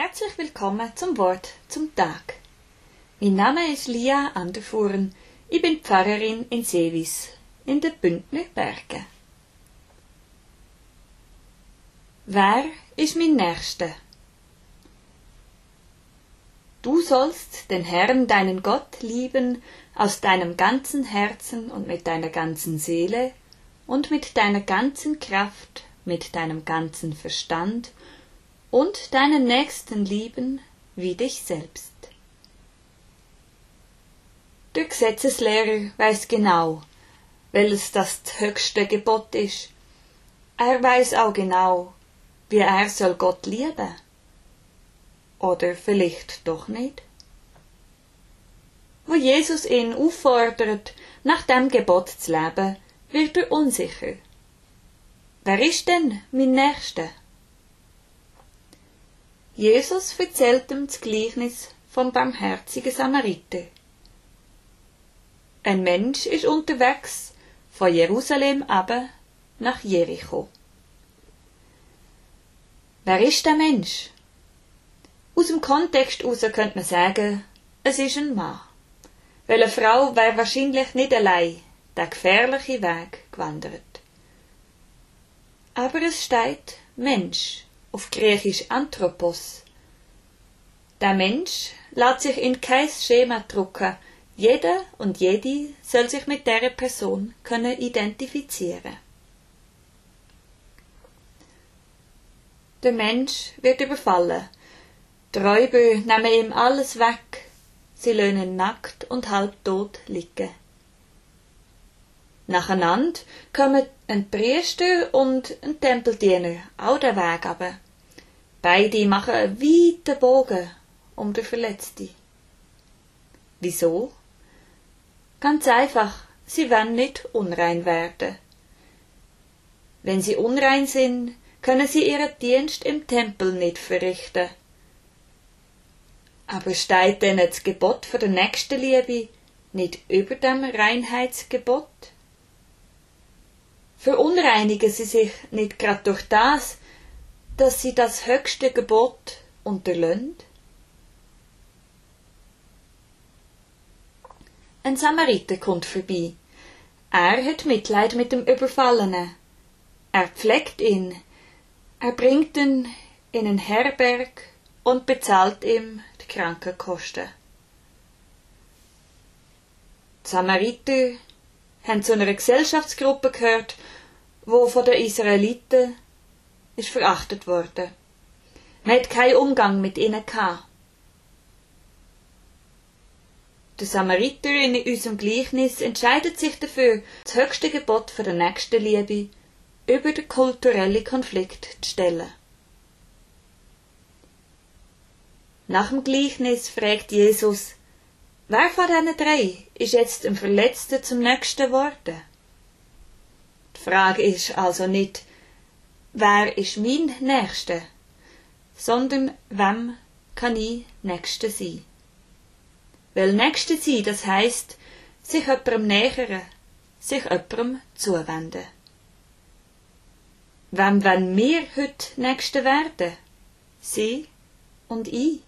Herzlich willkommen zum Wort zum Tag. Mein Name ist Lia Anderfuhren. Ich bin Pfarrerin in Seewis in den Bündner Bergen. Wer ist mein Nächster? Du sollst den Herrn, deinen Gott, lieben aus deinem ganzen Herzen und mit deiner ganzen Seele und mit deiner ganzen Kraft, mit deinem ganzen Verstand und deinen Nächsten lieben wie dich selbst. Der Gesetzeslehrer weiß genau, welches das höchste Gebot ist. Er weiß auch genau, wie er soll Gott lieben. Oder vielleicht doch nicht? Wo Jesus ihn auffordert, nach dem Gebot zu leben, wird er unsicher. Wer ist denn mein Nächster? Jesus erzählt ihm das Gleichnis vom barmherzigen Samariter. Ein Mensch ist unterwegs von Jerusalem aber nach Jericho. Wer ist der Mensch? Aus dem Kontext heraus könnte man sagen, es ist ein Mann. Weil eine Frau wäre wahrscheinlich nicht allein den gefährlichen Weg gewandert. Aber es steht Mensch auf Griechisch Anthropos. Der Mensch lässt sich in kein Schema drucken. Jeder und jede soll sich mit der Person können identifizieren. Der Mensch wird überfallen. Die Räuber nehmen ihm alles weg. Sie löhnen nackt und halbtot liegen. Nacheinander kommen ein Priester und ein Tempeldiener auch den Weg aber. Beide machen einen weiten Bogen um den Verletzten. Wieso? Ganz einfach, sie wollen nicht unrein werden. Wenn sie unrein sind, können sie ihren Dienst im Tempel nicht verrichten. Aber steht denn das Gebot für der Nächstenliebe nicht über dem Reinheitsgebot? Verunreinigen sie sich nicht grad durch das, dass sie das höchste Gebot unterlöhnt? Ein Samariter kommt vorbei. Er hat Mitleid mit dem Überfallenen. Er pflegt ihn. Er bringt ihn in einen Herberg und bezahlt ihm die Krankenkosten. Samariter haben zu einer Gesellschaftsgruppe gehört, wo von den Israeliten ist verachtet worden. Man hat keinen Umgang mit ihnen gehabt. Der Samariter in unserem Gleichnis entscheidet sich dafür, das höchste Gebot für der Nächstenliebe über den kulturellen Konflikt zu stellen. Nach dem Gleichnis fragt Jesus, wer von diesen drei ist jetzt im Verletzten zum Nächsten geworden? Die Frage ist also nicht, wer ist mein Nächster, sondern wem kann ich Nächster sein? Weil Nächster sein, das heißt, sich jemandem nähern, sich jemandem zuwenden. Wem wollen wir heute Nächster werden? Sie und ich.